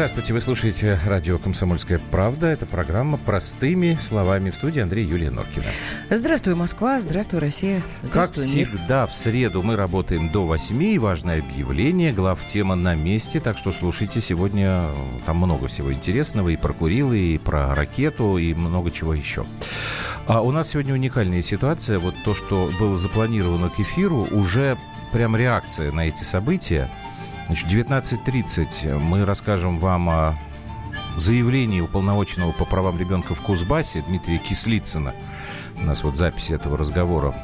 Здравствуйте, вы слушаете радио «Комсомольская правда». Это программа «Простыми словами» в студии Андрей Юлия Норкина. Здравствуй, Москва. Здравствуй, Россия. Здравствуй, как мир. всегда, в среду мы работаем до 8. Важное объявление, глав тема на месте. Так что слушайте, сегодня там много всего интересного. И про Курилы, и про ракету, и много чего еще. А у нас сегодня уникальная ситуация. Вот то, что было запланировано к эфиру, уже прям реакция на эти события – Значит, 19.30 мы расскажем вам о заявлении уполномоченного по правам ребенка в Кузбассе Дмитрия Кислицына. У нас вот запись этого разговора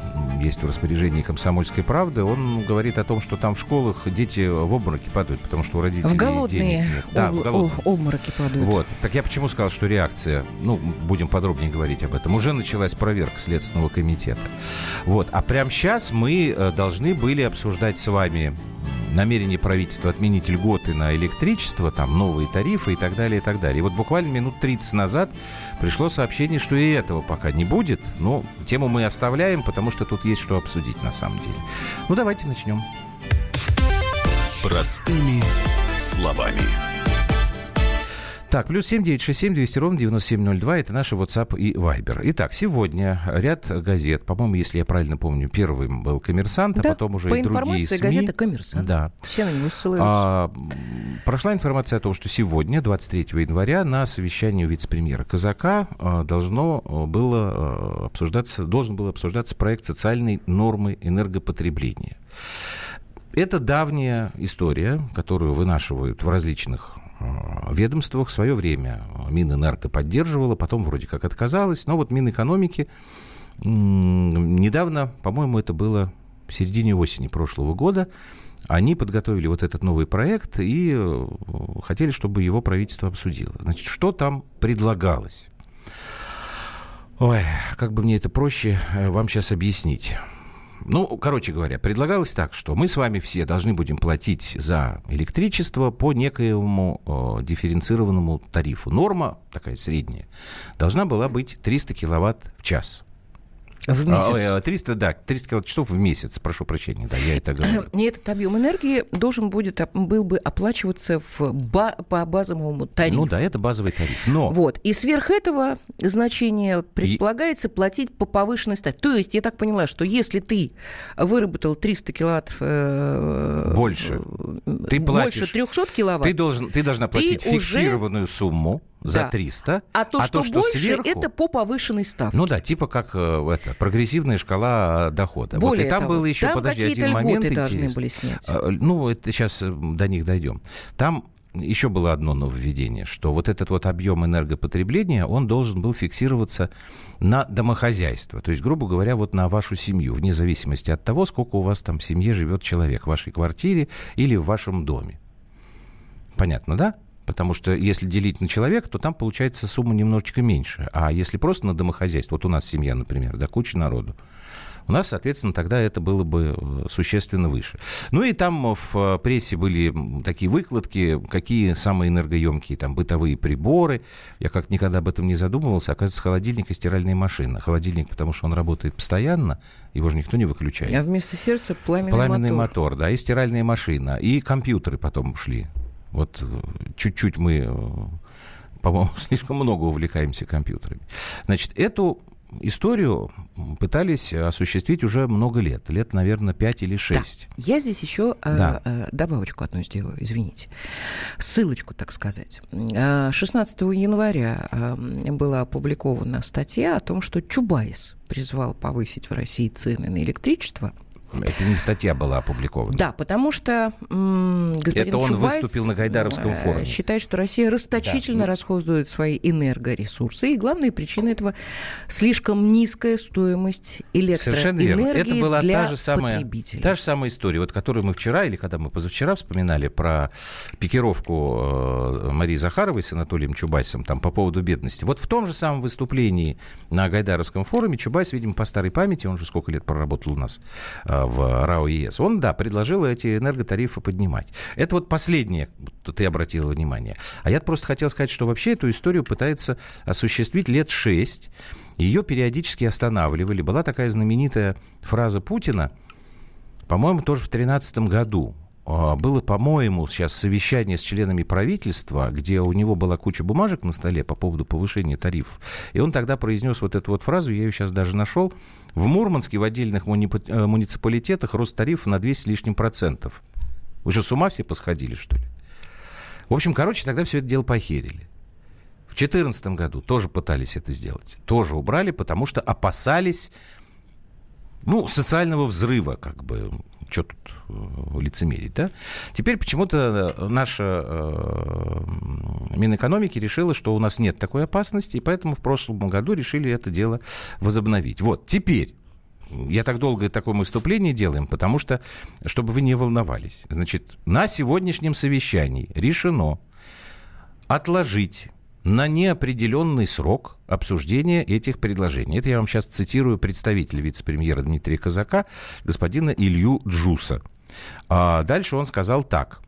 есть в распоряжении «Комсомольской правды». Он говорит о том, что там в школах дети в обмороки падают, потому что у родителей в голодные денег нет. Да, в голодные. обмороки падают. Вот. Так я почему сказал, что реакция, ну, будем подробнее говорить об этом, уже началась проверка Следственного комитета. Вот. А прямо сейчас мы э, должны были обсуждать с вами намерение правительства отменить льготы на электричество, там новые тарифы и так далее, и так далее. И вот буквально минут 30 назад пришло сообщение, что и этого пока не будет. Но тему мы оставляем, потому что тут есть что обсудить на самом деле. Ну, давайте начнем. Простыми словами. Так, плюс 7967 200 ровно 9702. Это наши WhatsApp и Viber. Итак, сегодня ряд газет, по-моему, если я правильно помню, первым был «Коммерсант», а да, потом уже по и другие СМИ. газета «Коммерсант». Да. Все на него ссылаются. А, прошла информация о том, что сегодня, 23 января, на совещании у вице-премьера Казака а, должно а, было а, обсуждаться, должен был обсуждаться проект социальной нормы энергопотребления. Это давняя история, которую вынашивают в различных Э, ведомствах в свое время Минэнерго поддерживала, потом вроде как отказалась. Но вот Минэкономики недавно, по-моему, это было в середине осени прошлого года, они подготовили вот этот новый проект и э, хотели, чтобы его правительство обсудило. Значит, что там предлагалось? Ой, как бы мне это проще э, вам сейчас объяснить. Ну, короче говоря, предлагалось так, что мы с вами все должны будем платить за электричество по некоему э, дифференцированному тарифу. Норма, такая средняя, должна была быть 300 киловатт в час. В месяц. 300, а, да, 300 киловатт-часов в месяц, прошу прощения, да, я это говорю. И этот объем энергии должен будет, был бы оплачиваться в по базовому тарифу. Ну да, это базовый тариф. Но... Вот, и сверх этого значения предполагается и... платить по повышенной ставке. То есть, я так поняла, что если ты выработал 300 киловатт... Э, больше. Ты платишь... Больше 300 киловатт. Ты, должен, ты должна платить ты фиксированную уже... сумму за да. 300. А то, а что, то, что больше, сверху, это по повышенной ставке. Ну да, типа как э, это, прогрессивная шкала дохода. Более вот, и там того, было еще, там подожди, один момент должны были снять. А, ну, это сейчас э, до них дойдем. Там еще было одно нововведение, что вот этот вот объем энергопотребления, он должен был фиксироваться на домохозяйство. То есть, грубо говоря, вот на вашу семью, вне зависимости от того, сколько у вас там в семье живет человек в вашей квартире или в вашем доме. Понятно, да? Потому что если делить на человека, то там получается сумма немножечко меньше. А если просто на домохозяйство, вот у нас семья, например, да, куча народу, у нас, соответственно, тогда это было бы э, существенно выше. Ну и там в э, прессе были такие выкладки, какие самые энергоемкие там бытовые приборы. Я как никогда об этом не задумывался. Оказывается, холодильник и стиральная машина. Холодильник, потому что он работает постоянно, его же никто не выключает. А вместо сердца пламенный, пламенный мотор. мотор. да, и стиральная машина. И компьютеры потом ушли. Вот э, чуть-чуть мы, по-моему, слишком много увлекаемся компьютерами. Значит, эту историю пытались осуществить уже много лет. Лет, наверное, 5 или 6. Да. Я здесь еще э, да. э, добавочку одну сделаю, извините. Ссылочку, так сказать. 16 э, января э, была опубликована статья о том, что Чубайс призвал повысить в России цены на электричество – это не статья была опубликована. Да, потому что господин Это он Чубайс выступил на Гайдаровском э, форуме. Считает, что Россия расточительно да. расходует свои энергоресурсы. И главная причина этого слишком низкая стоимость электроэнергии Это была для та же самая, потребителей. Та же самая история, вот которую мы вчера или когда мы позавчера вспоминали про пикировку э, Марии Захаровой с Анатолием Чубайсом там по поводу бедности. Вот в том же самом выступлении на Гайдаровском форуме Чубайс, видимо, по старой памяти, он же сколько лет проработал у нас э, в РАО ЕС, он, да, предложил эти энерготарифы поднимать. Это вот последнее, ты обратила внимание. А я просто хотел сказать, что вообще эту историю пытается осуществить лет шесть. Ее периодически останавливали. Была такая знаменитая фраза Путина, по-моему, тоже в 2013 году. А, было, по-моему, сейчас совещание с членами правительства, где у него была куча бумажек на столе по поводу повышения тарифов. И он тогда произнес вот эту вот фразу, я ее сейчас даже нашел. В Мурманске в отдельных э, муниципалитетах рост тарифов на 200 с лишним процентов. Вы что, с ума все посходили, что ли? В общем, короче, тогда все это дело похерили. В 2014 году тоже пытались это сделать. Тоже убрали, потому что опасались ну, социального взрыва, как бы что тут э, лицемерить, да? Теперь почему-то э, наша э, Минэкономики решила, что у нас нет такой опасности, и поэтому в прошлом году решили это дело возобновить. Вот, теперь я так долго такое выступление делаем, потому что, чтобы вы не волновались. Значит, на сегодняшнем совещании решено отложить на неопределенный срок обсуждения этих предложений. Это я вам сейчас цитирую представителя вице-премьера Дмитрия Казака, господина Илью Джуса. А дальше он сказал так.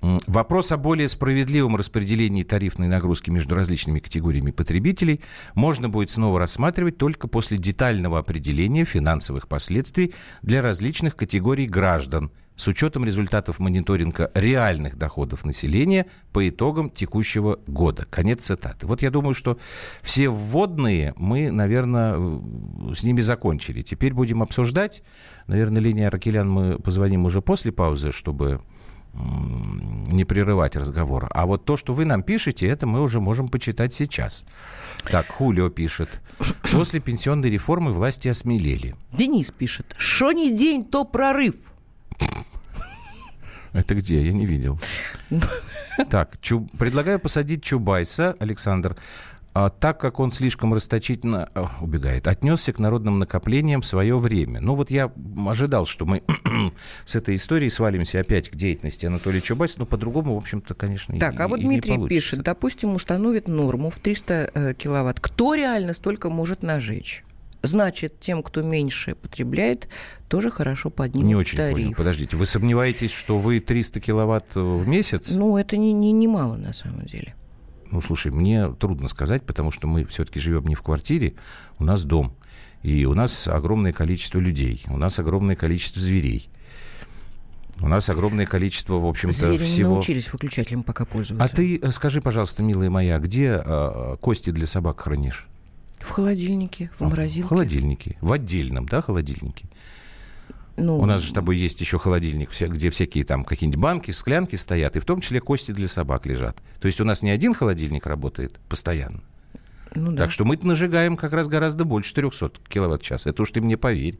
Вопрос о более справедливом распределении тарифной нагрузки между различными категориями потребителей можно будет снова рассматривать только после детального определения финансовых последствий для различных категорий граждан, с учетом результатов мониторинга реальных доходов населения по итогам текущего года. Конец цитаты. Вот я думаю, что все вводные мы, наверное, с ними закончили. Теперь будем обсуждать. Наверное, линия Ракелян мы позвоним уже после паузы, чтобы не прерывать разговор. А вот то, что вы нам пишете, это мы уже можем почитать сейчас. Так, Хулио пишет. После пенсионной реформы власти осмелели. Денис пишет. Что не день, то прорыв. Это где? Я не видел. Так, чу... предлагаю посадить Чубайса, Александр, а, так как он слишком расточительно о, убегает, отнесся к народным накоплениям в свое время. Ну вот я ожидал, что мы с этой историей свалимся опять к деятельности Анатолия Чубайса, но по-другому, в общем-то, конечно, Так, и, а вот и Дмитрий пишет, допустим, установит норму в 300 э, киловатт. Кто реально столько может нажечь? Значит, тем, кто меньше потребляет, тоже хорошо поднимут Не очень тариф. понял. Подождите, вы сомневаетесь, что вы 300 киловатт в месяц? Ну, это не, не, не мало на самом деле. Ну, слушай, мне трудно сказать, потому что мы все-таки живем не в квартире, у нас дом. И у нас огромное количество людей, у нас огромное количество зверей. У нас огромное количество, в общем-то, Звери всего... не научились выключателем пока пользоваться. А ты э, скажи, пожалуйста, милая моя, где э, кости для собак хранишь? В холодильнике, в морозилке. В холодильнике. В отдельном, да, холодильнике? Ну, У нас же с тобой есть еще холодильник, где всякие там какие-нибудь банки, склянки стоят, и в том числе кости для собак лежат. То есть у нас не один холодильник работает постоянно. ну да. Так что мы нажигаем как раз гораздо больше 400 киловатт-час. Это уж ты мне поверь.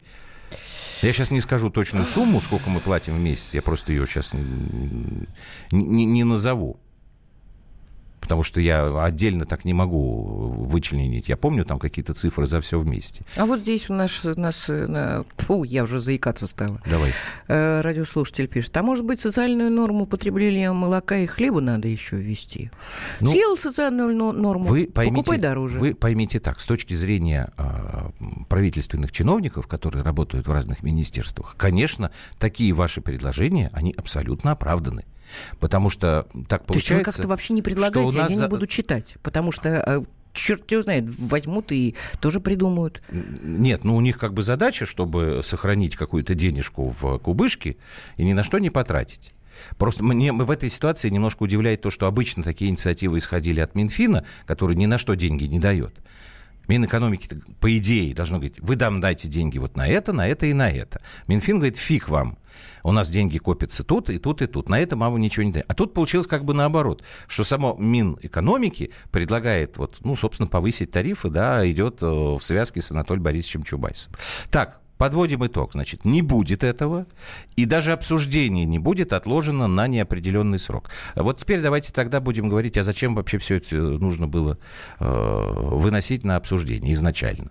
Я сейчас не скажу точную сумму, сколько мы платим в месяц. Я просто ее сейчас не, не, не назову потому что я отдельно так не могу вычленить. Я помню там какие-то цифры за все вместе. А вот здесь у нас, у нас э, фу, я уже заикаться стала. Давай. Э, радиослушатель пишет, а может быть социальную норму потребления молока и хлеба надо еще ввести? Ну, Съел социальную норму, вы поймите, покупай дороже. Вы поймите так, с точки зрения э, правительственных чиновников, которые работают в разных министерствах, конечно, такие ваши предложения, они абсолютно оправданы. Потому что так получается... То есть вы как-то вообще не предлагаете, нас... я не буду читать. Потому что э, черт его знает, возьмут и тоже придумают. Нет, ну у них как бы задача, чтобы сохранить какую-то денежку в кубышке и ни на что не потратить. Просто мне в этой ситуации немножко удивляет то, что обычно такие инициативы исходили от Минфина, который ни на что деньги не дает. Минэкономики, по идее, должно говорить, вы дам дайте деньги вот на это, на это и на это. Минфин говорит, фиг вам. У нас деньги копятся тут, и тут, и тут. На это мама ничего не дает. А тут получилось как бы наоборот, что само Минэкономики предлагает, вот, ну, собственно, повысить тарифы, да, идет э, в связке с Анатолием Борисовичем Чубайсом. Так, Подводим итог. Значит, не будет этого, и даже обсуждение не будет отложено на неопределенный срок. Вот теперь давайте тогда будем говорить, а зачем вообще все это нужно было э, выносить на обсуждение изначально.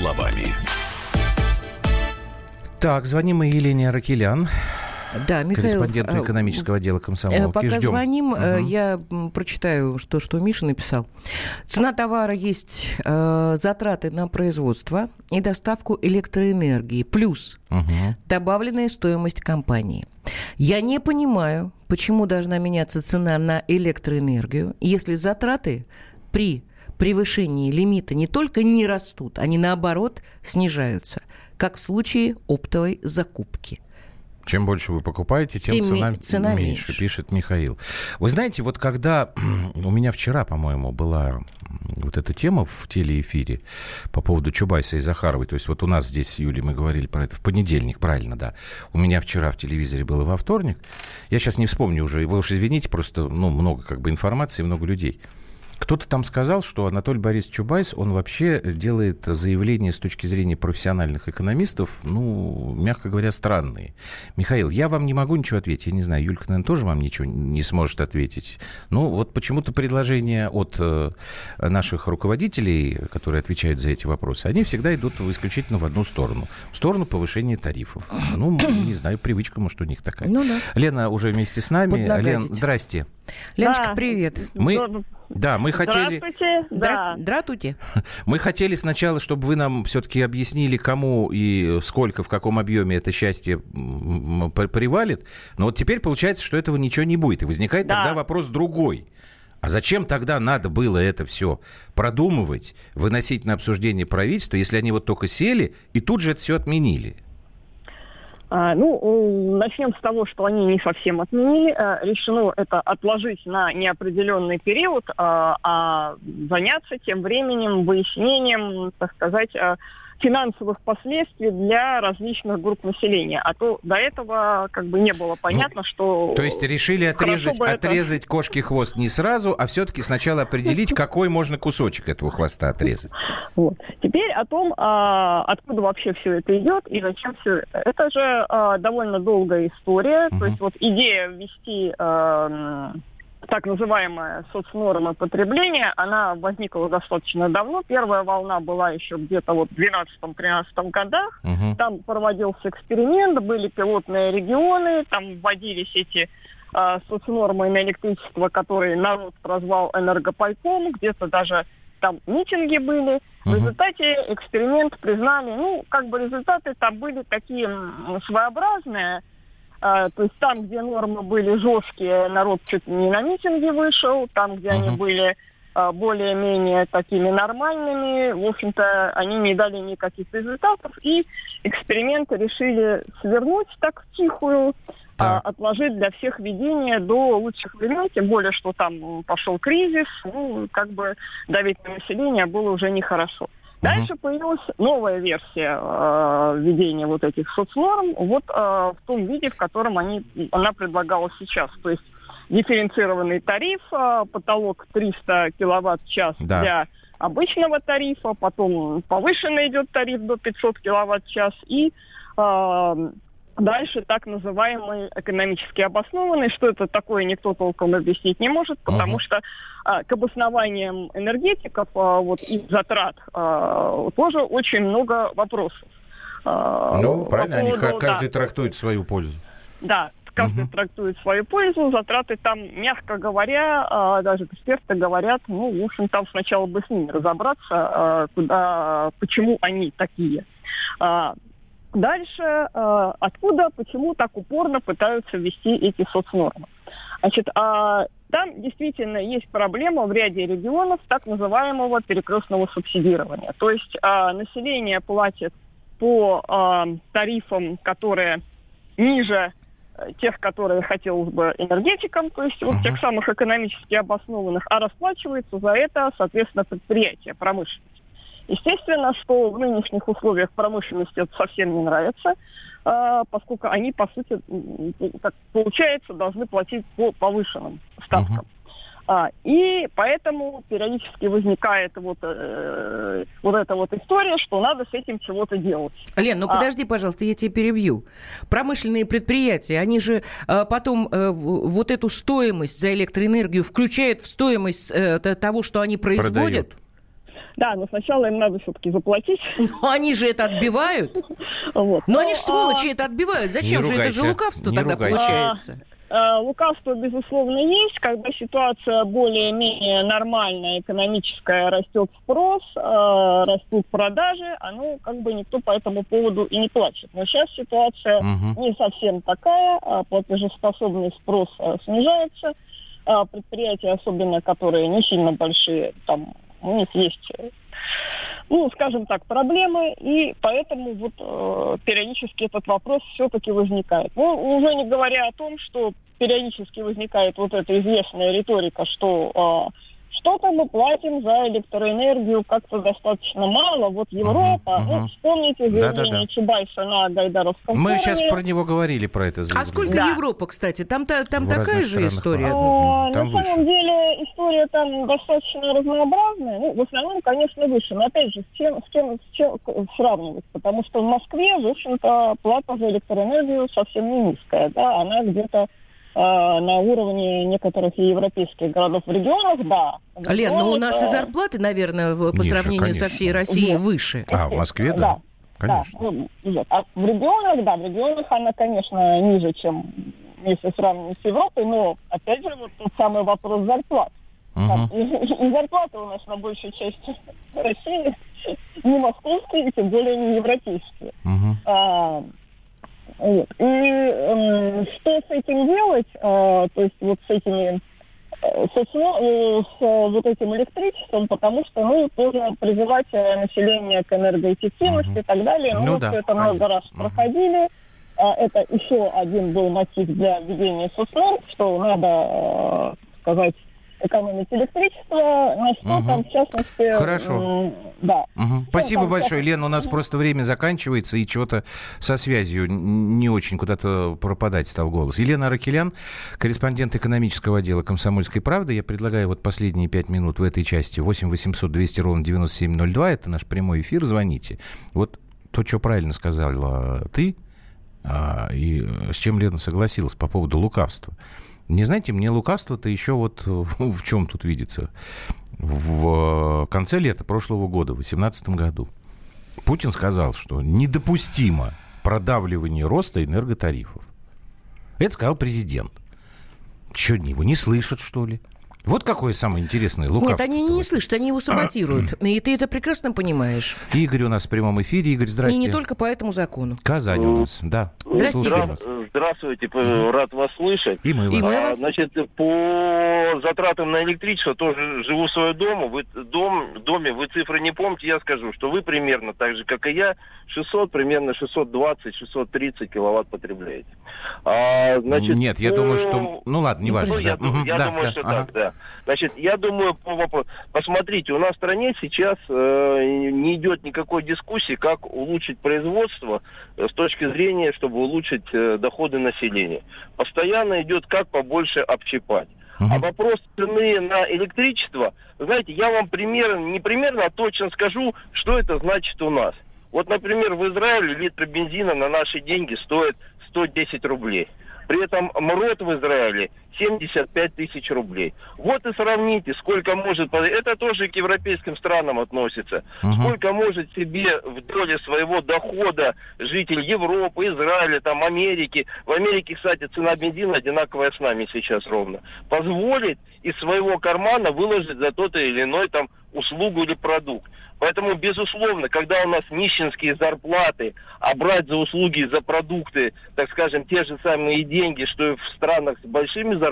Словами. Так, звоним мы Елене Аракелян. Да, Михаил, корреспонденту э, экономического отдела комсомолки. Пока Ждем. звоним, угу. я прочитаю, что, что Миша написал. Цена товара есть э, затраты на производство и доставку электроэнергии, плюс угу. добавленная стоимость компании. Я не понимаю, почему должна меняться цена на электроэнергию, если затраты при превышении лимита не только не растут, они наоборот снижаются, как в случае оптовой закупки. Чем больше вы покупаете, тем, тем цена, цена меньше, меньше, пишет Михаил. Вы знаете, вот когда у меня вчера, по-моему, была вот эта тема в телеэфире по поводу Чубайса и Захаровой, то есть вот у нас здесь с Юлей мы говорили про это в понедельник, правильно, да. У меня вчера в телевизоре было во вторник. Я сейчас не вспомню уже, вы уж извините, просто, ну, много как бы информации, много людей. Кто-то там сказал, что Анатолий Борисович Чубайс, он вообще делает заявления с точки зрения профессиональных экономистов, ну, мягко говоря, странные. Михаил, я вам не могу ничего ответить. Я не знаю, Юлька, наверное, тоже вам ничего не сможет ответить. Ну, вот почему-то предложения от э, наших руководителей, которые отвечают за эти вопросы, они всегда идут исключительно в одну сторону. В сторону повышения тарифов. Ну, не знаю, привычка, может, у них такая. Ну, да. Лена уже вместе с нами. Лен, здрасте. Леночка, да. привет. Мы... Да, мы хотели... Здравствуйте. Да. Здравствуйте. Мы хотели сначала, чтобы вы нам все-таки объяснили, кому и сколько, в каком объеме это счастье привалит. Но вот теперь получается, что этого ничего не будет. И возникает да. тогда вопрос другой. А зачем тогда надо было это все продумывать, выносить на обсуждение правительства, если они вот только сели и тут же это все отменили? А, ну, начнем с того, что они не совсем отменили. Э, решено это отложить на неопределенный период, а, а заняться тем временем выяснением, так сказать, финансовых последствий для различных групп населения. А то до этого как бы не было понятно, ну, что... То есть решили отрезать, отрезать это... кошки хвост не сразу, а все-таки сначала определить, какой можно кусочек этого хвоста отрезать. Вот. Теперь о том, а, откуда вообще все это идет и зачем все это. Это же а, довольно долгая история. Угу. То есть вот идея ввести а, так называемая соцнорма потребления, она возникла достаточно давно. Первая волна была еще где-то вот в 12-13 годах. Угу. Там проводился эксперимент, были пилотные регионы, там вводились эти э, соцнормы на электричество, которые народ прозвал энергопайком, где-то даже там митинги были. В результате эксперимент признали, ну, как бы результаты там были такие своеобразные, то есть там, где нормы были жесткие, народ чуть не на митинги вышел, там, где uh-huh. они были а, более-менее такими нормальными, в общем-то, они не дали никаких результатов, и эксперименты решили свернуть так в тихую, а, отложить для всех ведение до лучших времен, тем более, что там пошел кризис, ну, как бы давить на население было уже нехорошо. Дальше появилась новая версия э, введения вот этих соцнорм, вот э, в том виде, в котором они, она предлагалась сейчас. То есть дифференцированный тариф, э, потолок 300 киловатт-час да. для обычного тарифа, потом повышенный идет тариф до 500 киловатт-час и э, Дальше так называемый экономически обоснованный. Что это такое, никто толком объяснить не может, потому uh-huh. что а, к обоснованиям энергетиков а, вот, и затрат а, тоже очень много вопросов. А, ну, правильно, поводу, они каждый да, трактует свою пользу. Да, каждый угу. трактует свою пользу, затраты там, мягко говоря, а, даже эксперты говорят, ну, в общем, там сначала бы с ними разобраться, а, куда, почему они такие. А, Дальше, э, откуда, почему так упорно пытаются ввести эти соцнормы? Значит, э, там действительно есть проблема в ряде регионов так называемого перекрестного субсидирования. То есть э, население платит по э, тарифам, которые ниже э, тех, которые хотелось бы энергетикам, то есть вот uh-huh. тех самых экономически обоснованных, а расплачивается за это, соответственно, предприятие, промышленность. Естественно, что в нынешних условиях промышленности это совсем не нравится, а, поскольку они, по сути, как получается, должны платить по повышенным ставкам. Uh-huh. И поэтому периодически возникает вот, э, вот эта вот история, что надо с этим чего-то делать. Лен, ну а... подожди, пожалуйста, я тебя перебью. Промышленные предприятия, они же э, потом э, вот эту стоимость за электроэнергию включают в стоимость э, того, что они производят? Продают. Да, но сначала им надо все-таки заплатить. Но они же это отбивают. Вот. Но они же сволочи а... это отбивают. Зачем же? Это же лукавство тогда получается. Э, лукавство, безусловно, есть. Когда ситуация более-менее нормальная, экономическая, растет спрос, э, растут продажи, а ну, как бы никто по этому поводу и не плачет. Но сейчас ситуация угу. не совсем такая, а платежеспособный спрос снижается. Предприятия, особенно которые не сильно большие, там у них есть ну, скажем так, проблемы, и поэтому вот э, периодически этот вопрос все-таки возникает. Ну, уже не говоря о том, что периодически возникает вот эта известная риторика, что э, что-то мы платим за электроэнергию как-то достаточно мало. Вот Европа, uh-huh. ну, вспомните заявление да, да, да. Чубайса на Гайдаровском Мы форуме. сейчас про него говорили, про это заявление. А сколько да. Европа, кстати? Там, там, там такая же история? А, там на выше. самом деле история там достаточно разнообразная. Ну, в основном, конечно, выше. Но опять же, с чем, с чем, с чем сравнивать? Потому что в Москве, в общем-то, плата за электроэнергию совсем не низкая. Да? Она где-то на уровне некоторых европейских городов в регионах, да. Лен, но ну, у нас и зарплаты, наверное, по Ниже, сравнению конечно. со всей Россией нет. выше. А, в Москве, да? Да. Конечно. Да, ну. А в регионах, да, в регионах она, конечно, ниже, чем если сравнивать с Европой, но, опять же, вот тот самый вопрос зарплат. Угу. Там, и, и зарплаты у нас на большей части России не московские, и тем более не европейские. Угу. А, вот. И э, что с этим делать, э, то есть вот с этими э, с, э, с вот этим электричеством, потому что, ну, тоже призывать э, население к энергоэффективности uh-huh. и так далее. Ну, ну да, это конечно. много раз uh-huh. проходили. Это еще один был мотив для введения соцнорм, что надо сказать экономить электричество, на что угу. там, в частности... Хорошо. Да. Угу. Спасибо там, большое, Лена. У нас угу. просто время заканчивается, и чего-то со связью не очень куда-то пропадать стал голос. Елена Аракелян, корреспондент экономического отдела «Комсомольской правды». Я предлагаю вот последние пять минут в этой части. 8 800 200 ровно 9702. Это наш прямой эфир. Звоните. Вот то, что правильно сказала ты, а, и с чем Лена согласилась по поводу лукавства. Не знаете, мне лукавство-то еще вот в чем тут видится. В конце лета прошлого года, в 2018 году, Путин сказал, что недопустимо продавливание роста энерготарифов. Это сказал президент. Что, его не слышат, что ли? Вот какое самое интересное лукавство. Нет, они не слышат, они его саботируют. И ты это прекрасно понимаешь. Игорь у нас в прямом эфире. Игорь, здрасте. И не только по этому закону. Казань у нас, да. Здравствуйте. Здравствуйте, рад вас слышать. И мы вас. И мы вас. Значит, по затратам на электричество тоже живу в своем доме. Вы, дом, в доме вы цифры не помните, я скажу, что вы примерно так же, как и я, 600, примерно 620-630 киловатт потребляете. А, значит, Нет, я думаю, что... Ну ладно, не важно. Ну, я, да. я да, думаю, да, что ага. так, да. Значит, я думаю, по вопросу... Посмотрите, у нас в стране сейчас э, не идет никакой дискуссии, как улучшить производство э, с точки зрения, чтобы улучшить э, доходы населения. Постоянно идет, как побольше обчипать. А вопрос цены на электричество, знаете, я вам примерно, не примерно, а точно скажу, что это значит у нас. Вот, например, в Израиле литр бензина на наши деньги стоит 110 рублей. При этом МРОТ в Израиле 75 тысяч рублей. Вот и сравните, сколько может... Это тоже к европейским странам относится. Угу. Сколько может себе в доле своего дохода житель Европы, Израиля, там, Америки. В Америке, кстати, цена бензина одинаковая с нами сейчас ровно. Позволить из своего кармана выложить за тот или иной там услугу или продукт. Поэтому, безусловно, когда у нас нищенские зарплаты, а брать за услуги, за продукты, так скажем, те же самые деньги, что и в странах с большими зарплатами,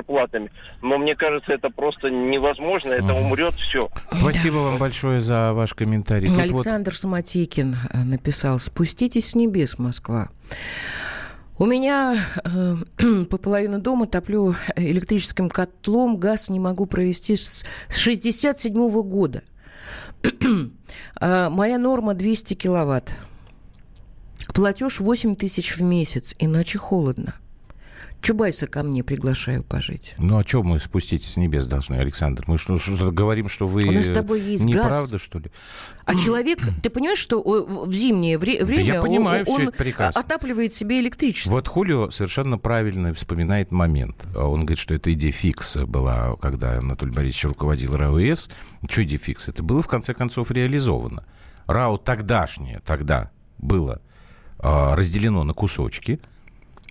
но мне кажется, это просто невозможно, это умрет все. Спасибо вам большое за ваш комментарий. Тут Александр вот... Самотекин э, написал, спуститесь с небес, Москва. У меня э, по половину дома топлю электрическим котлом, газ не могу провести с 67 -го года. А, моя норма 200 киловатт. Платеж 8 тысяч в месяц, иначе холодно. Чубайса ко мне приглашаю пожить. Ну, а что мы спуститесь с небес должны, Александр? Мы что, что говорим, что вы... У нас с тобой есть Неправда, газ. что ли? А человек, ты понимаешь, что в зимнее вре- время да я понимаю он, это прекрасно. отапливает себе электричество. Вот Хулио совершенно правильно вспоминает момент. Он говорит, что это идея фикса была, когда Анатолий Борисович руководил РАОС. Что идея фикс? Это было, в конце концов, реализовано. РАО тогдашнее, тогда было а, разделено на кусочки.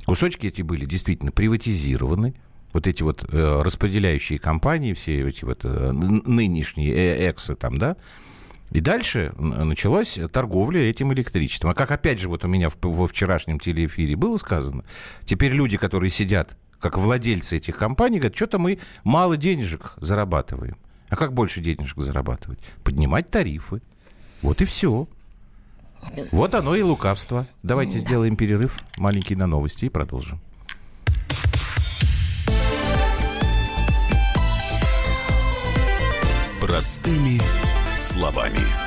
Кусочки эти были действительно приватизированы. Вот эти вот э, распределяющие компании, все эти вот э, нынешние э, эксы там, да, и дальше началась торговля этим электричеством. А как опять же вот у меня во вчерашнем телеэфире было сказано, теперь люди, которые сидят как владельцы этих компаний, говорят, что-то мы мало денежек зарабатываем. А как больше денежек зарабатывать? Поднимать тарифы. Вот и все. Вот оно и лукавство. Давайте сделаем перерыв маленький на новости и продолжим. Простыми словами.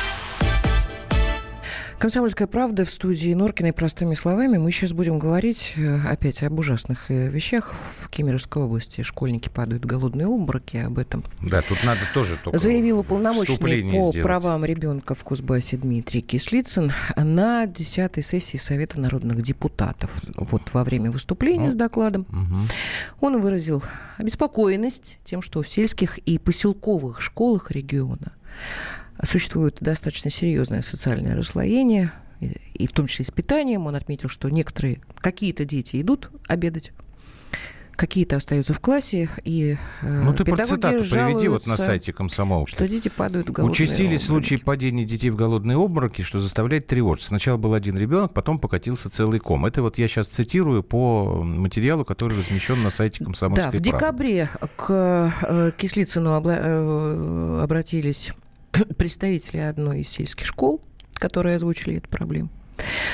Комсомольская правда в студии Норкиной простыми словами. Мы сейчас будем говорить э, опять об ужасных э, вещах. В Кемеровской области школьники падают в голодные обмороки. Об этом Да, тут надо тоже только заявил уполномоченный по сделать. правам ребенка в Кузбассе Дмитрий Кислицын на 10 сессии Совета народных депутатов. Вот во время выступления Ну. с докладом Мгм. он выразил обеспокоенность тем, что в сельских и поселковых школах региона существует достаточно серьезное социальное расслоение, и- в том числе и с питанием. Он отметил, что некоторые, какие-то дети идут обедать, какие-то остаются в классе, и э, Ну, ты про цитату приведи вот на сайте комсомолки. что дети падают в голодные Участились обмороки. случаи падения детей в голодные обмороки, что заставляет тревожиться. Сначала был один ребенок, потом покатился целый ком. Это вот я сейчас цитирую по материалу, который размещен на сайте комсомольской Да, в правды. декабре к э, Кислицыну обла- э, обратились представители одной из сельских школ, которые озвучили эту проблему.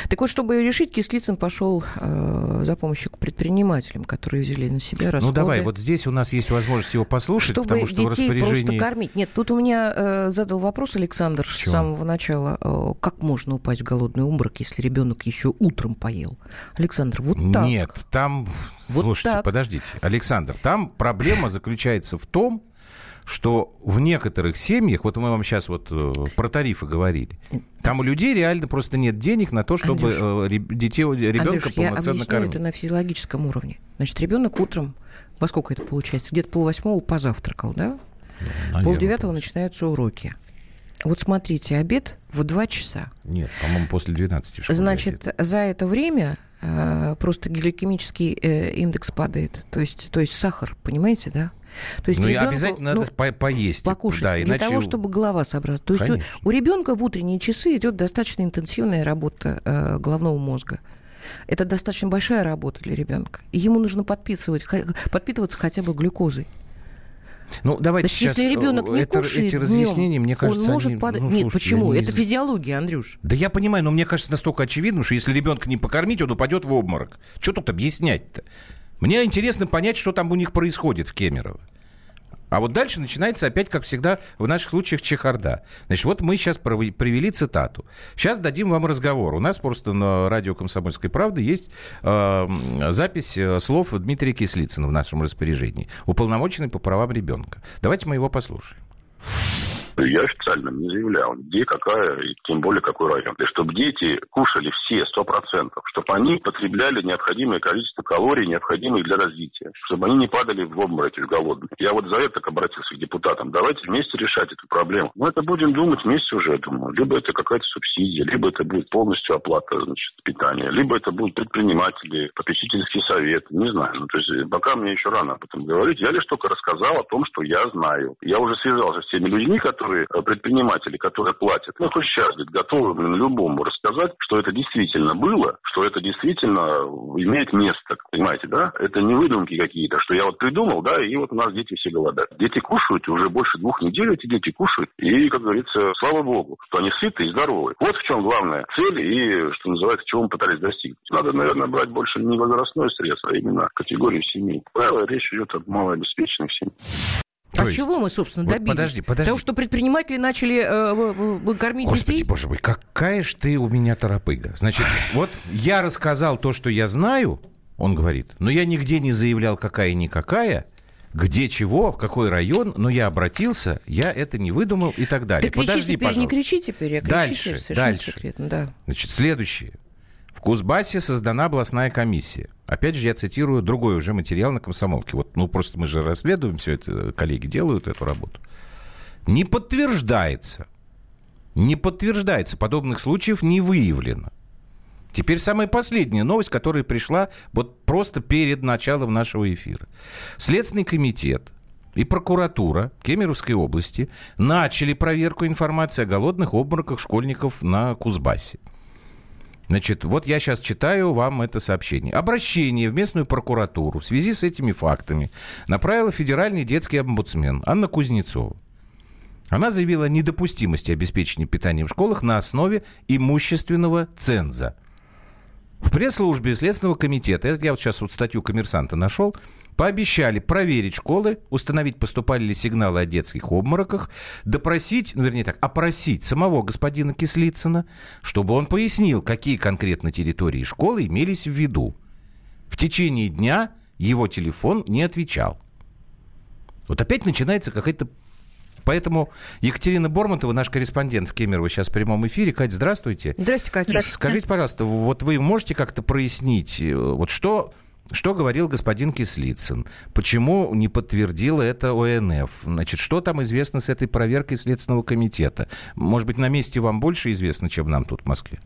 Так вот, чтобы ее решить, Кислицын пошел э, за помощью к предпринимателям, которые взяли на себя расходы. Ну давай, вот здесь у нас есть возможность его послушать, чтобы потому что в детей распоряжении... просто кормить. Нет, тут у меня э, задал вопрос Александр с чём? самого начала. Э, как можно упасть в голодный обморок, если ребенок еще утром поел? Александр, вот так. Нет, там... Вот Слушайте, так. подождите, Александр, там проблема заключается в том, что в некоторых семьях, вот мы вам сейчас вот э, про тарифы говорили, там у людей реально просто нет денег на то, чтобы Андрюш, э, детей, ребенка Андрюш, я полноценно объясню кормить. это на физиологическом уровне. Значит, ребенок утром, во сколько это получается? Где-то полвосьмого позавтракал, да? Наверное, Полдевятого просто. начинаются уроки. Вот смотрите, обед в 2 часа. Нет, по-моему, после 12 в школе Значит, обед. за это время э, просто гликемический э, индекс падает. То есть, то есть сахар, понимаете, да? То есть Ну ребенку, обязательно ну, надо по- поесть. покушать да, для иначе... того, чтобы голова собралась. То есть у, Конечно. у ребенка в утренние часы идет достаточно интенсивная работа э, головного мозга. Это достаточно большая работа для ребенка. Ему нужно подписывать, подпитываться хотя бы глюкозой. Ну, давайте Значит, сейчас... если ребенок не это, кушает эти днем, разъяснения, мне кажется, он может они... падать. ну, Нет, слушайте, почему? не Это физиология, Андрюш. Да я понимаю, но мне кажется настолько очевидным, что если ребенка не покормить, он упадет в обморок. Что тут объяснять-то? Мне интересно понять, что там у них происходит в Кемерово. А вот дальше начинается опять, как всегда, в наших случаях чехарда. Значит, вот мы сейчас привели цитату. Сейчас дадим вам разговор. У нас просто на радио «Комсомольской правды» есть э, запись э, слов Дмитрия Кислицына в нашем распоряжении. Уполномоченный по правам ребенка. Давайте мы его послушаем. Я официально не заявлял, где, какая и тем более какой район. И чтобы дети кушали все, сто процентов, чтобы они потребляли необходимое количество калорий, необходимых для развития, чтобы они не падали в обмороки голодные. Я вот за это обратился к депутатам. Давайте вместе решать эту проблему. Мы это будем думать вместе уже, я думаю. Либо это какая-то субсидия, либо это будет полностью оплата значит, питания, либо это будут предприниматели, попечительский совет, не знаю. Ну, то есть пока мне еще рано об этом говорить. Я лишь только рассказал о том, что я знаю. Я уже связался с теми людьми, которые, э, предприниматели, которые платят. Ну, хоть сейчас, говорит, готовы блин, любому рассказать, что это действительно было, что это действительно имеет место. Понимаете, да? Это не выдумки какие-то, что я вот придумал, да, и вот у нас дети все голодают. Дети кушают, уже больше двух недель эти дети кушают. И, как говорится, слава богу, что они сыты и здоровы. Вот в чем главная цель и, что называется, чего мы пытались достигнуть. Надо, наверное, брать больше не возрастной стресс, а именно категорию семей. Правило, речь идет о малообеспеченных семьях. А есть, чего мы, собственно, вот добились? Подожди, подожди. Того, что предприниматели начали э, кормить Господи, детей? боже мой, какая ж ты у меня торопыга. Значит, вот я рассказал то, что я знаю, он говорит, но я нигде не заявлял, какая-никакая, где чего, в какой район, но я обратился, я это не выдумал и так далее. Да Подожди, теперь, пожалуйста. не кричи теперь, а дальше, дальше. Секретно, да. Значит, следующее. В Кузбассе создана областная комиссия. Опять же, я цитирую другой уже материал на комсомолке. Вот, ну, просто мы же расследуем все это, коллеги делают эту работу. Не подтверждается, не подтверждается, подобных случаев не выявлено. Теперь самая последняя новость, которая пришла вот просто перед началом нашего эфира. Следственный комитет и прокуратура Кемеровской области начали проверку информации о голодных обмороках школьников на Кузбассе. Значит, вот я сейчас читаю вам это сообщение. Обращение в местную прокуратуру в связи с этими фактами направила федеральный детский омбудсмен Анна Кузнецова. Она заявила о недопустимости обеспечения питанием в школах на основе имущественного ценза. В пресс-службе Следственного комитета, это я вот сейчас вот статью коммерсанта нашел, Пообещали проверить школы, установить, поступали ли сигналы о детских обмороках, допросить, ну, вернее так, опросить самого господина Кислицына, чтобы он пояснил, какие конкретно территории школы имелись в виду. В течение дня его телефон не отвечал. Вот опять начинается какая-то Поэтому Екатерина Бормонтова, наш корреспондент в Кемерово, сейчас в прямом эфире. Катя, здравствуйте. Здравствуйте, Катя. Скажите, пожалуйста, вот вы можете как-то прояснить, э, вот что что говорил господин Кислицын? Почему не подтвердила это ОНФ? Значит, что там известно с этой проверкой Следственного комитета? Может быть, на месте вам больше известно, чем нам тут в Москве?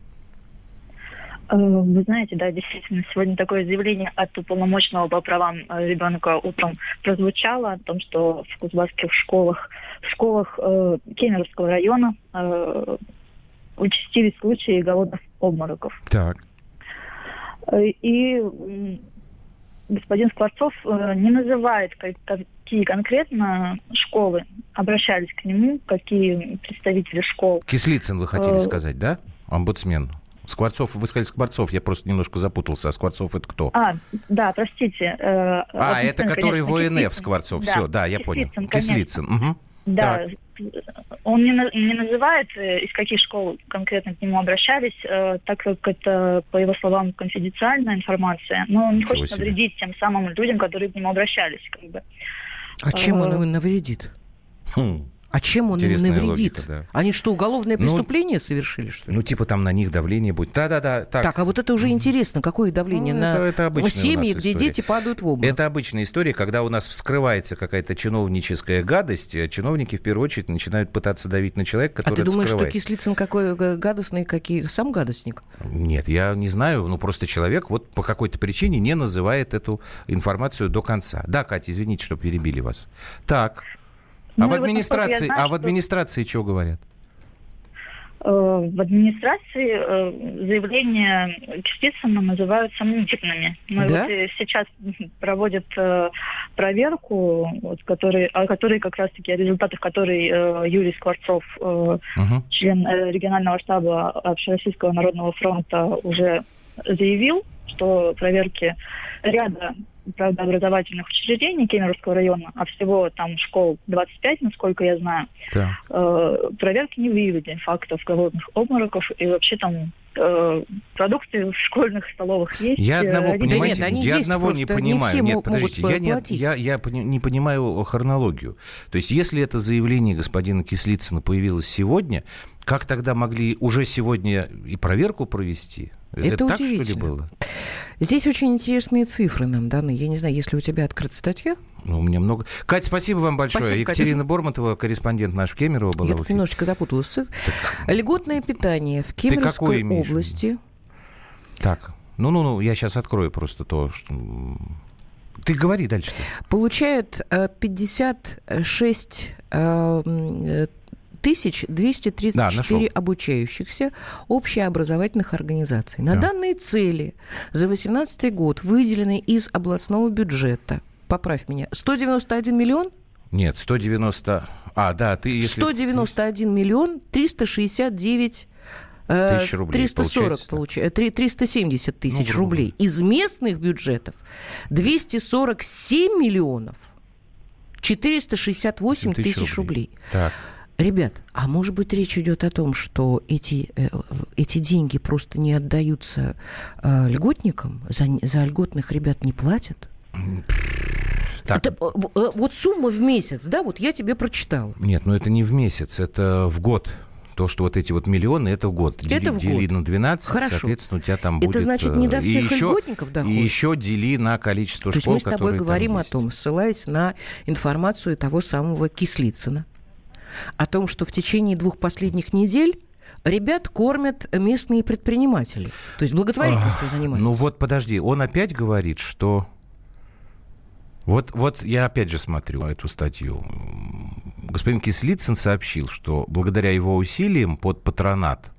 Э, вы знаете, да, действительно, сегодня такое заявление от уполномоченного по правам э, ребенка утром прозвучало о том, что в кузбасских школах, в школах э, Кемеровского района э, участились случаи голодных обмороков. Так. Э, и господин Скворцов э, не называет, какие конкретно школы обращались к нему, какие представители школ. Кислицын вы хотели э, сказать, да? Омбудсмен. Скворцов, вы сказали Скворцов, я просто немножко запутался. А Скворцов это кто? А, да, простите. Э, а, это который в ОНФ Скворцов. Да, Все, да, я понял. Кислицын. Угу. Да, так он не, не называет, э, из каких школ конкретно к нему обращались, э, так как это, по его словам, конфиденциальная информация, но он не хочет себе. навредить тем самым людям, которые к нему обращались. Как бы. А чем он э, навредит? Хм. А чем он Интересная им навредит? Логика, да. Они что, уголовное ну, преступление ну, совершили, что ли? Ну, типа там на них давление будет. Да-да-да. Так. так, а вот это уже интересно. Какое давление ну, на это, это семьи, где дети падают в обморок? Это обычная история, когда у нас вскрывается какая-то чиновническая гадость, а чиновники в первую очередь начинают пытаться давить на человека, который А ты думаешь, скрывает. что Кислицын какой гадостный, какие сам гадостник? Нет, я не знаю. Ну, просто человек вот по какой-то причине не называет эту информацию до конца. Да, Катя, извините, что перебили вас. Так. А, ну, в администрации, знаю, а в администрации что... что говорят? Э, в администрации э, заявления Кистицына называют сомнительными. Мы да? вот сейчас проводят э, проверку, вот, который, о которой как раз-таки, о результатах которой Юрий Скворцов, угу. член регионального штаба Общероссийского народного фронта, уже заявил, что проверки ряда правообразовательных учреждений Кемеровского района, а всего там школ 25, насколько я знаю, да. э, проверки не выявили фактов голодных обмороков, и вообще там э, продукты в школьных столовых есть. Я одного, понимаете, нет, они я есть, одного не понимаю. Не нет, подождите, я, не, я, я не понимаю хронологию. То есть, если это заявление господина Кислицына появилось сегодня, как тогда могли уже сегодня и проверку провести? Это, это так, что ли, было? Здесь очень интересные цифры нам даны. Я не знаю, если у тебя открыта статья. Ну, у меня много. Катя, спасибо вам большое. Спасибо, Екатерина Катюша. Борматова, корреспондент наш в Кемерово была. Я тут немножечко запуталась. Так... Льготное питание в Кемеровской области. Так, ну-ну-ну, я сейчас открою просто то, что... Ты говори дальше. -то. Получает 56 1234 да, обучающихся общеобразовательных организаций. На да. данные цели за 2018 год выделены из областного бюджета, поправь меня, 191 миллион? Нет, 190... А, да, ты... Если... 191 миллион 369 э, Тысяч рублей 340 получается, 370 тысяч ну, рублей. Из местных бюджетов 247 миллионов 468 тысяч, тысяч рублей. рублей. Так. Ребят, а может быть речь идет о том, что эти, э, эти деньги просто не отдаются э, льготникам, за, за льготных ребят не платят? Так. Это, э, вот сумма в месяц, да, вот я тебе прочитал. Нет, ну это не в месяц, это в год. То, что вот эти вот миллионы, это в год. Это дели, в дели на 12, Хорошо. соответственно, у тебя там будет... Это значит, не до всех и льготников еще, доходит? И еще дели на количество То школ, есть мы с тобой говорим о том, ссылаясь на информацию того самого Кислицына, о том, что в течение двух последних недель ребят кормят местные предприниматели. То есть благотворительностью занимаются. Ну вот подожди, он опять говорит, что... Вот, вот я опять же смотрю эту статью. Господин Кислицын сообщил, что благодаря его усилиям под патронат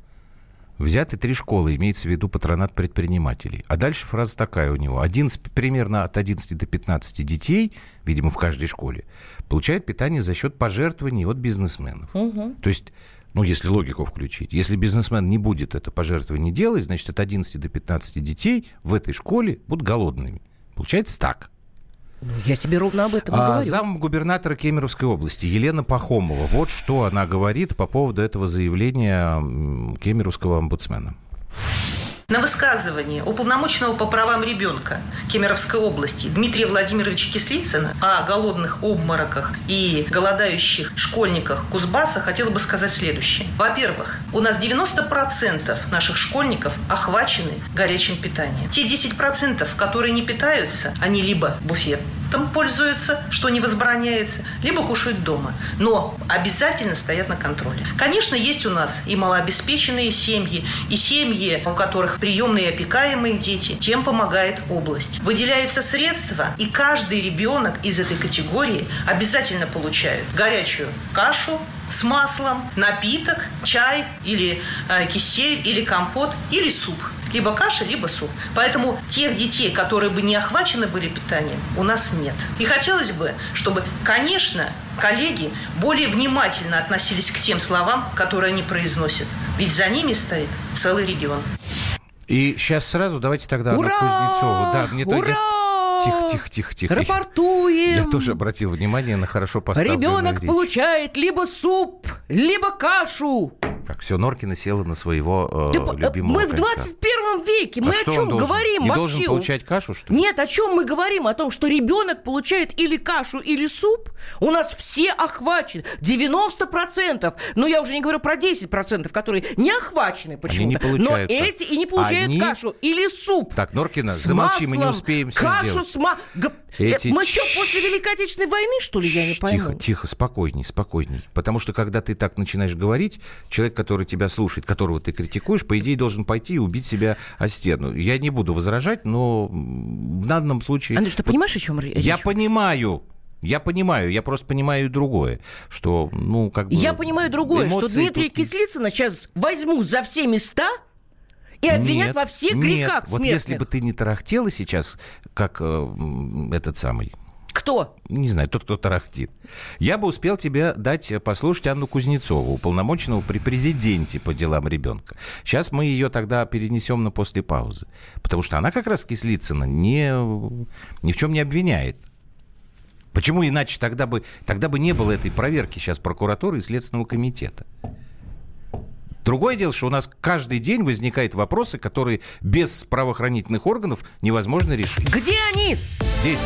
взяты три школы, имеется в виду патронат предпринимателей. А дальше фраза такая у него. 11, примерно от 11 до 15 детей, видимо, в каждой школе, получают питание за счет пожертвований от бизнесменов. Угу. То есть ну, если логику включить. Если бизнесмен не будет это пожертвование делать, значит, от 11 до 15 детей в этой школе будут голодными. Получается так. Я тебе ровно об этом и а, говорю. Зам губернатора Кемеровской области Елена Пахомова. Вот что она говорит по поводу этого заявления Кемеровского омбудсмена. На высказывание уполномоченного по правам ребенка Кемеровской области Дмитрия Владимировича Кислицына о голодных обмороках и голодающих школьниках Кузбасса хотела бы сказать следующее. Во-первых, у нас 90% наших школьников охвачены горячим питанием. Те 10%, которые не питаются, они либо буфет там пользуются, что не возбраняется, либо кушают дома. Но обязательно стоят на контроле. Конечно, есть у нас и малообеспеченные семьи, и семьи, у которых приемные и опекаемые дети. Тем помогает область. Выделяются средства, и каждый ребенок из этой категории обязательно получает горячую кашу, с маслом, напиток, чай или э, кисель, или компот, или суп либо каша, либо суп. Поэтому тех детей, которые бы не охвачены были питанием, у нас нет. И хотелось бы, чтобы, конечно, коллеги более внимательно относились к тем словам, которые они произносят. Ведь за ними стоит целый регион. И сейчас сразу давайте тогда Ура! на Кузнецову. Да, мне Ура! Тихо, тихо, тихо, тихо. Рапортуем. Я тоже обратил внимание на хорошо поставленную Ребенок речь. получает либо суп, либо кашу. Так, все, Норкина села на своего э, Ты, любимого Мы конька. в 21 веке, а мы о чем говорим Не вообще? должен получать кашу, что ли? Нет, о чем мы говорим? О том, что ребенок получает или кашу, или суп. У нас все охвачены. 90%. Ну, я уже не говорю про 10%, которые не охвачены почему-то. Они не получают. Но эти и не получают Они... кашу или суп. Так, Норкина, с замолчи, маслом, мы не успеем все кашу сделать. с маслом. Эти... Мы что, после Великой Отечественной войны, что ли, я не пойму? Тихо, тихо, спокойней, спокойней. Потому что, когда ты так начинаешь говорить, человек, который тебя слушает, которого ты критикуешь, по идее, должен пойти и убить себя о стену. Я не буду возражать, но в данном случае... Андрей, ты понимаешь, о чем речь? Я понимаю, я понимаю, я просто понимаю другое, что, ну, как бы... Я понимаю другое, что Дмитрия тут... Кислицына сейчас возьмут за все места и обвинят нет, во всех грехах нет. Вот если бы ты не тарахтела сейчас, как э, этот самый... Кто? Не знаю, тот, кто тарахтит. Я бы успел тебе дать послушать Анну Кузнецову, уполномоченного при президенте по делам ребенка. Сейчас мы ее тогда перенесем на после паузы. Потому что она как раз Кислицына не, ни в чем не обвиняет. Почему иначе тогда бы, тогда бы не было этой проверки сейчас прокуратуры и Следственного комитета? Другое дело, что у нас каждый день возникают вопросы, которые без правоохранительных органов невозможно решить. Где они? Здесь.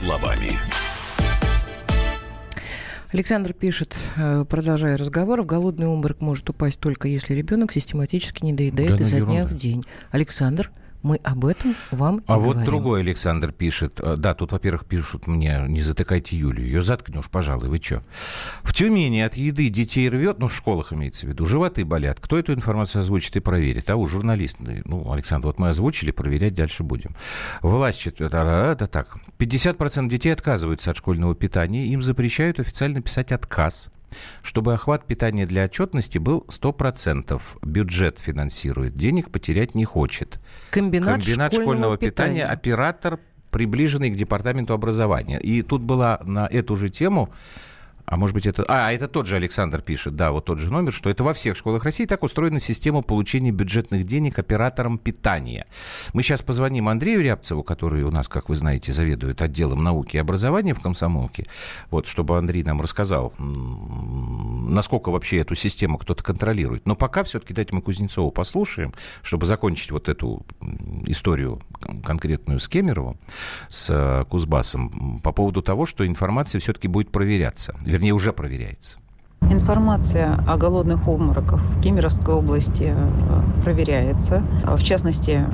Словами. Александр пишет, э, продолжая разговор, в голодный обморок может упасть только если ребенок систематически не доедает да, изо дня в день. Александр, мы об этом вам А вот другой Александр пишет. Э, да, тут, во-первых, пишут мне, не затыкайте Юлю. Ее заткнешь, пожалуй, вы что? В Тюмени от еды детей рвет, ну, в школах имеется в виду, животы болят. Кто эту информацию озвучит и проверит? А у журналисты. Ну, Александр, вот мы озвучили, проверять дальше будем. Власть, это, это так. 50% детей отказываются от школьного питания. Им запрещают официально писать отказ чтобы охват питания для отчетности был 100%. Бюджет финансирует, денег потерять не хочет. Комбинат, Комбинат школьного, школьного питания, питания, оператор, приближенный к департаменту образования. И тут была на эту же тему а может быть это... А, это тот же Александр пишет, да, вот тот же номер, что это во всех школах России так устроена система получения бюджетных денег оператором питания. Мы сейчас позвоним Андрею Рябцеву, который у нас, как вы знаете, заведует отделом науки и образования в Комсомолке, вот, чтобы Андрей нам рассказал, насколько вообще эту систему кто-то контролирует. Но пока все-таки дайте мы Кузнецову послушаем, чтобы закончить вот эту историю конкретную с Кемеровым, с э, Кузбассом, по поводу того, что информация все-таки будет проверяться вернее, уже проверяется. Информация о голодных обмороках в Кемеровской области э, проверяется. В частности,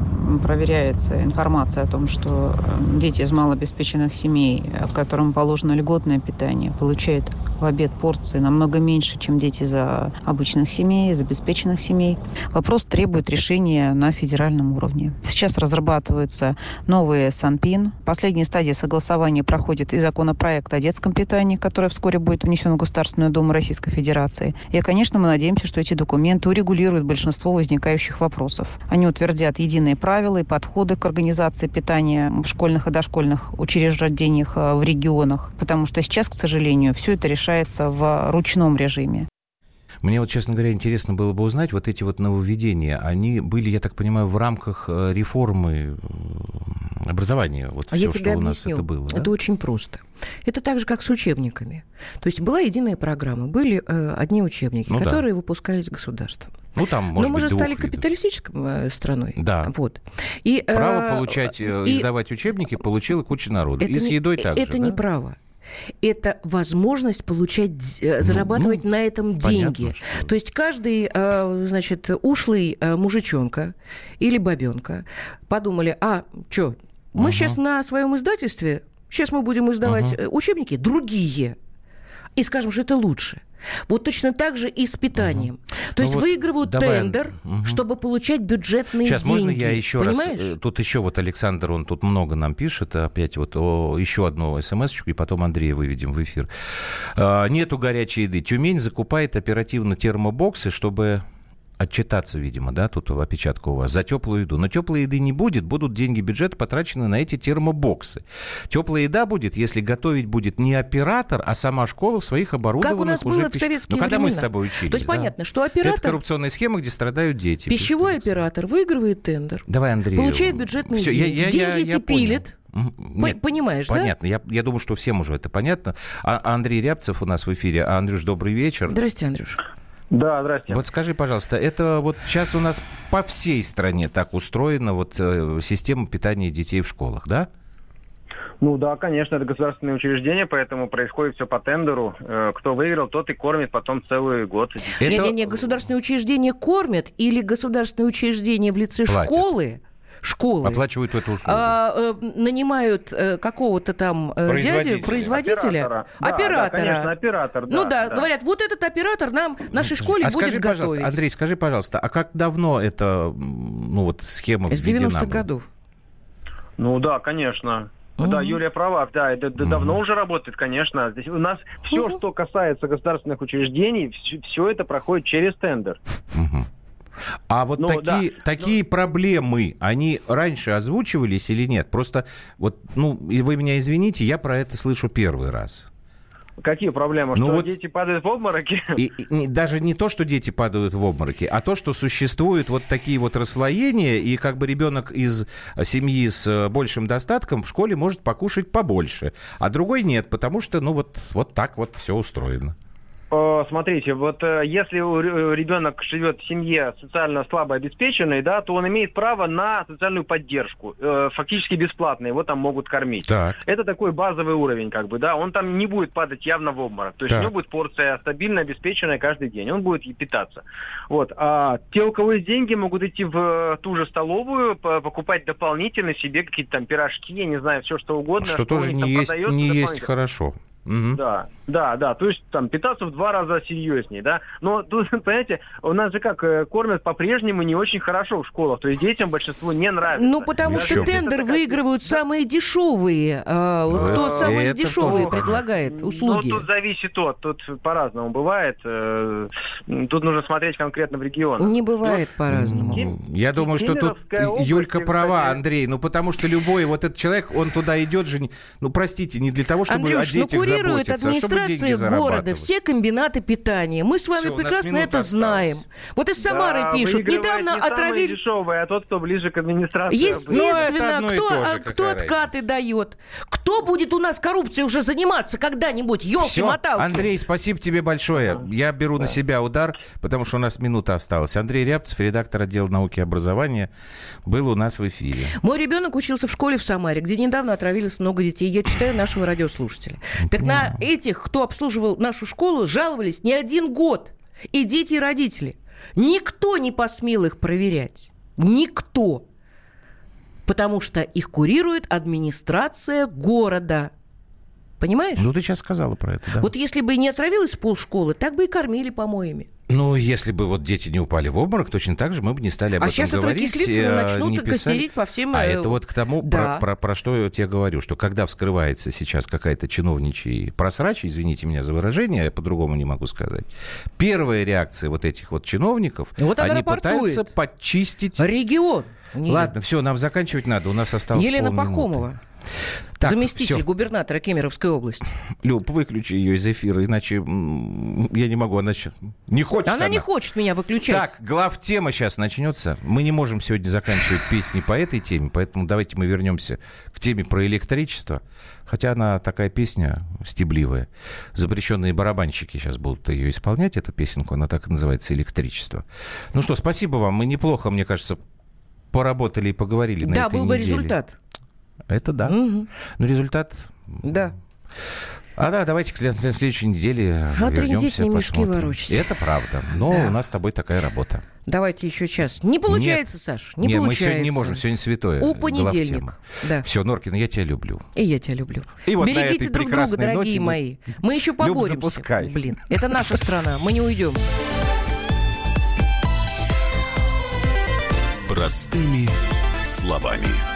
проверяется информация о том, что э, дети из малообеспеченных семей, которым положено льготное питание, получают в обед порции намного меньше, чем дети за обычных семей, из обеспеченных семей. Вопрос требует решения на федеральном уровне. Сейчас разрабатываются новые СанПИН. Последняя стадия согласования проходит и законопроект о детском питании, который вскоре будет внесен в Государственную Думу Российской Федерации. И, конечно, мы надеемся, что эти документы урегулируют большинство возникающих вопросов. Они утвердят единые правила и подходы к организации питания в школьных и дошкольных учреждениях э, в регионах, потому что сейчас, к сожалению, все это решается в ручном режиме. Мне вот, честно говоря, интересно было бы узнать, вот эти вот нововведения, они были, я так понимаю, в рамках э, реформы э, образования, вот а все, я тебе что объясню. у нас это было. Это да? очень просто. Это так же, как с учебниками. То есть была единая программа, были э, одни учебники, ну, которые да. выпускались государством. Ну, там, может Но мы быть, же стали видов. капиталистической э, страной. Да. Вот. И, право получать, и, издавать учебники получила куча народу. И с едой не, также, Это да? не право это возможность получать, э, ну, зарабатывать ну, на этом деньги. Что... То есть каждый, э, значит, ушлый э, мужичонка или бабенка подумали, а, что, мы угу. сейчас на своем издательстве, сейчас мы будем издавать угу. учебники другие, и скажем, что это лучше. Вот точно так же и с питанием. Угу. То ну есть вот выигрывают давай... тендер, угу. чтобы получать бюджетные Сейчас, деньги. можно я еще Понимаешь? раз... Тут еще вот Александр, он тут много нам пишет, опять вот о, еще одну смс и потом Андрея выведем в эфир. А, нету горячей еды. Тюмень закупает оперативно термобоксы, чтобы отчитаться, видимо, да, тут опечатка у вас, за теплую еду. Но теплой еды не будет, будут деньги бюджета потрачены на эти термобоксы. Теплая еда будет, если готовить будет не оператор, а сама школа в своих оборудованных Как у нас уже было пищ... в советские Ну, когда времена. мы с тобой учились. То есть да? понятно, что оператор... Это коррупционная схема, где страдают дети. Пищевой оператор выигрывает тендер. Давай, Андрей. Получает бюджетные Все, деньги. Я, я, деньги я, эти я пилит. Нет, Понимаешь, понятно. да? Я, я думаю, что всем уже это понятно. А, Андрей Рябцев у нас в эфире. А, Андрюш, добрый вечер. Здрасте, Андрюш. Да, здрасте. Вот скажи, пожалуйста, это вот сейчас у нас по всей стране так устроена вот э, система питания детей в школах, да? Ну да, конечно, это государственное учреждение, поэтому происходит все по тендеру. Э, кто выиграл, тот и кормит потом целый год. Не-не-не, это... государственные учреждения кормят или государственные учреждения в лице Платят. школы школы. Оплачивают эту услугу. А, э, нанимают э, какого-то там э, Производителя. дядю, производителя. Оператора. Да, оператора. да, конечно, оператор, да, ну да, да. говорят, вот этот оператор нам нашей школе а будет скажи, готовить. пожалуйста, Андрей, скажи, пожалуйста, а как давно эта ну, вот, схема С введена 90-х была? годов. Ну да, конечно. Мгм. Да, Юлия права, да, это д- давно уже работает, конечно. Здесь у нас все, что касается государственных учреждений, все, это проходит через тендер. Мгм. А вот Ну, такие, да. такие проблемы, они раньше озвучивались или нет? Просто вот, ну, вы меня извините, я про это слышу первый раз. Какие проблемы? Ну что вот- дети падают в обмороки? И, и даже не то, что дети падают в обмороки, а то, что существуют вот такие вот расслоения, и как бы ребенок из семьи с э, большим достатком в школе может покушать побольше, а другой нет, потому что, ну, вот, вот так вот все устроено. Э, Смотрите, вот э, если ре- ребенок живет в семье социально слабо обеспеченной, да, то он имеет право на социальную поддержку, э, фактически бесплатно, его там могут кормить. Так. Это такой базовый уровень, как бы, да, он там не будет падать явно в обморок. То есть Так. у него будет порция стабильно обеспеченная каждый день, он будет питаться. Вот. А те, у кого есть деньги, могут идти в э, ту же столовую, по- покупать дополнительно себе какие-то там пирожки, я не знаю, все что угодно. Что тоже не есть, не есть хорошо. Мгм. Да, да, да. То есть там питаться в два раза серьезнее, да. Но тут, понимаете, у нас же как э, кормят по-прежнему не очень хорошо в школах. То есть детям большинству не нравится. Ну, потому что тендер выигрывают самые дешевые. А, вот Ну, кто самые тоже дешевые правда. предлагает услуги. Ну, тут зависит от, тут по-разному бывает. э, Тут нужно смотреть конкретно в регион. Не бывает по-разному. Ну, Я думаю, что тут Юлька права, кстати- Андрей. Ну, потому что любой вот этот человек, он туда идет же, ну, простите, не для того, чтобы Андрюш, о ну детях курирует заботиться, а администрация города все комбинаты питания. Мы с вами нас прекрасно это осталась. знаем. Вот из Самары Да, пишут, недавно не отравили... дешевый, а тот, кто ближе к администрации. Ну, Естественно, и кто, то же, а, кто откаты разница. дает? Кто будет у нас коррупцией уже заниматься когда-нибудь? Все, Елки-моталки. Андрей, спасибо тебе большое. Я беру на себя удар, потому что у нас минута осталась. Андрей Рябцев, редактор отдела науки и образования, был у нас в эфире. Мой ребенок учился в школе в Самаре, где недавно отравились много детей. Я читаю нашего радиослушателя. Так на этих, кто обслуживал нашу школу, жаловались не один год. И дети, и родители. Никто не посмел их проверять. Никто. Потому что их курирует администрация города. Понимаешь? Ну, ты сейчас сказала про это, да? Вот если бы и не отравилась полшколы, так бы и кормили помоями. Ну, если бы вот дети не упали в обморок, точно так же мы бы не стали об А этом сейчас говорить. отрокислительно э, начнут не писали. по всем, А э, это вот к тому, да. про, про- про что я тебе говорю, что когда вскрывается сейчас какая-то чиновничий просрач, извините меня за выражение, я по-другому не могу сказать, первая реакция вот этих вот чиновников, Вот они пытаются подчистить... Регион. Ладно, все, нам заканчивать надо, у нас осталось Елена. Пахомова, Так, заместитель всё. губернатора Кемеровской области. Люб, выключи ее из эфира, иначе я не могу, она не хочет Она не хочет меня выключать. Так, глав тема сейчас начнется. Мы не можем сегодня заканчивать песни по этой теме, поэтому давайте мы вернемся к теме про электричество. Хотя она такая песня стебливая. Запрещенные барабанщики сейчас будут ее исполнять, эту песенку. Она так и называется «Электричество». Ну что, спасибо вам. Мы неплохо, мне кажется, поработали и поговорили на да, этой был бы неделе. результат. Это да. Мгм. Но результат... Да. А да, давайте к след- следующей неделе А вернемся, недели мешки ворочать. Это правда. Но Да. у нас с тобой такая работа. Давайте еще час. Не получается, Саш, не Нет, мы получается. сегодня не можем, сегодня святое. У понедельник. Да. Все, Норкин, я тебя люблю. И я тебя люблю. И вот на Берегите этой друг друга, дорогие ноте мы- мои. Мы еще Люб, поборемся. запускай. Блин, это наша страна, мы не уйдем. Простыми словами.